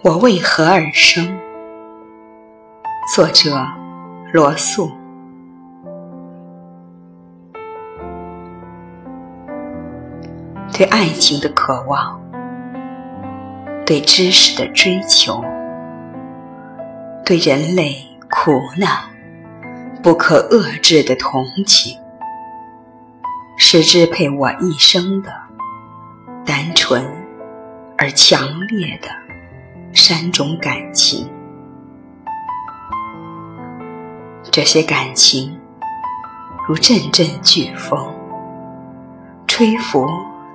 我为何而生？作者：罗素。对爱情的渴望，对知识的追求，对人类苦难不可遏制的同情，是支配我一生的单纯而强烈的三种感情。这些感情如阵阵飓风，吹拂。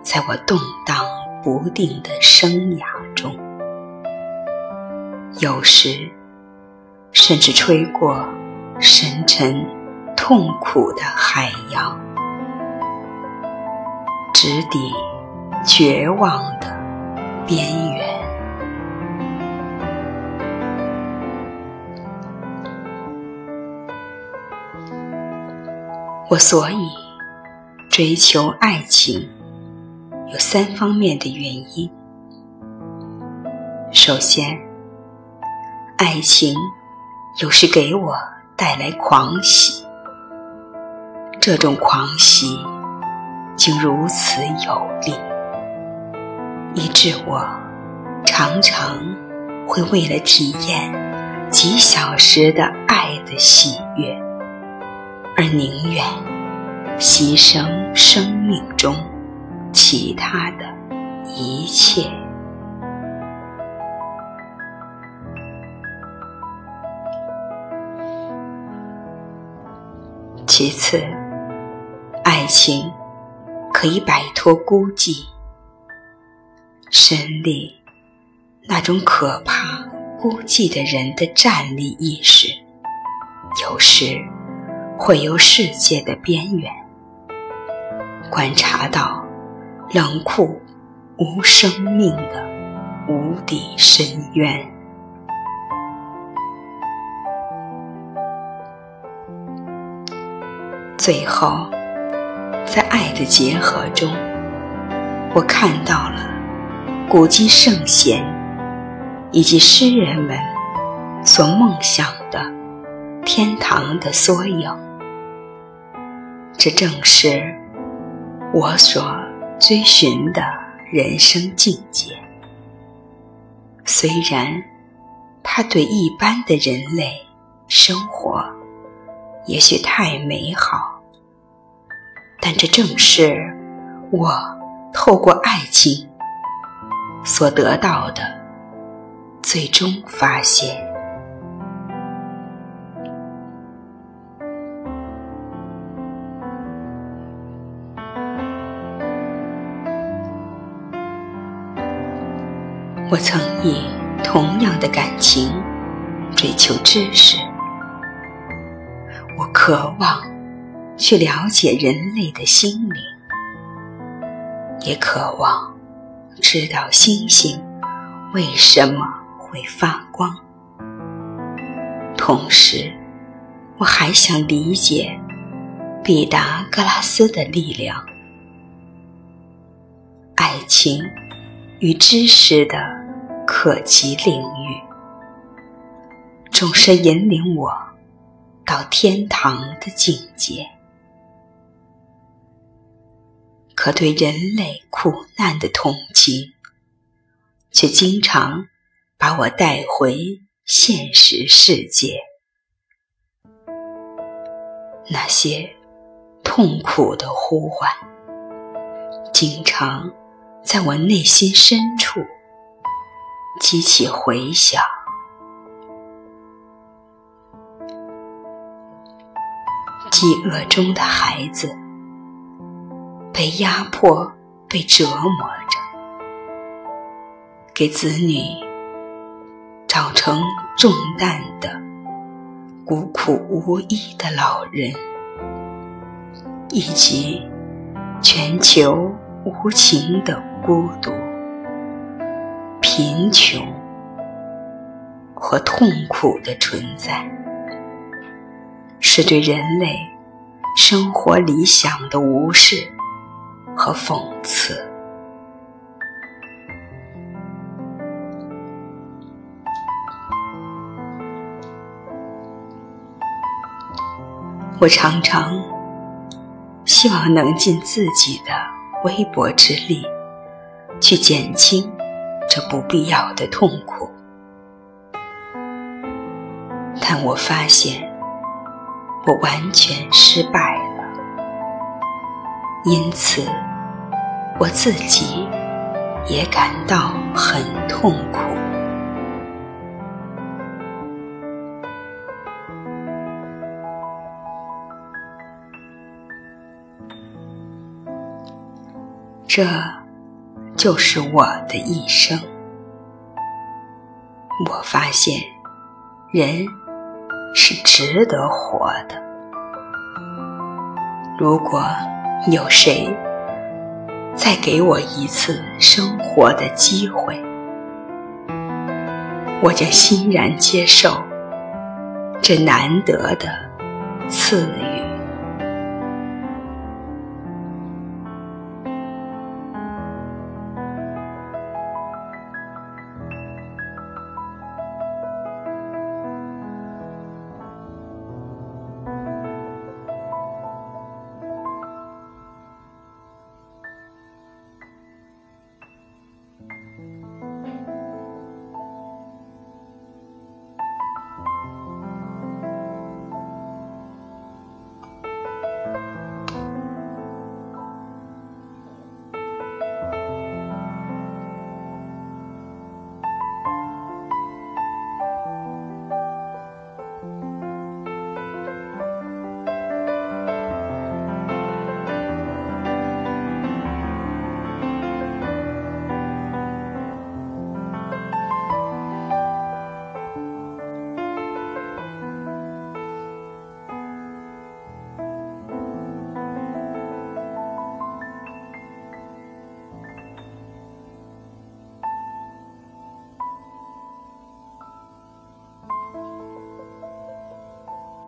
在我动荡不定的生涯中，有时甚至吹过深沉痛苦的海洋，直抵绝望的边缘。我所以追求爱情。有三方面的原因。首先，爱情有时给我带来狂喜，这种狂喜竟如此有力，以致我常常会为了体验几小时的爱的喜悦，而宁愿牺牲生命中。其他的一切。其次，爱情可以摆脱孤寂，胜利那种可怕孤寂的人的站立意识，有时会由世界的边缘观察到。冷酷、无生命的无底深渊。最后，在爱的结合中，我看到了古今圣贤以及诗人们所梦想的天堂的缩影。这正是我所。追寻的人生境界，虽然它对一般的人类生活也许太美好，但这正是我透过爱情所得到的最终发现。我曾以同样的感情追求知识，我渴望去了解人类的心灵，也渴望知道星星为什么会发光。同时，我还想理解毕达哥拉斯的力量，爱情与知识的。可及领域，总是引领我到天堂的境界。可对人类苦难的同情，却经常把我带回现实世界。那些痛苦的呼唤，经常在我内心深处。激起回响，饥饿中的孩子被压迫、被折磨着，给子女长成重担的孤苦无依的老人，以及全球无情的孤独。贫穷和痛苦的存在是对人类生活理想的无视和讽刺。我常常希望能尽自己的微薄之力去减轻这不必要的痛苦，但我发现我完全失败了，因此我自己也感到很痛苦。这就是我的一生。我发现，人是值得活的。如果有谁再给我一次生活的机会，我将欣然接受这难得的赐予。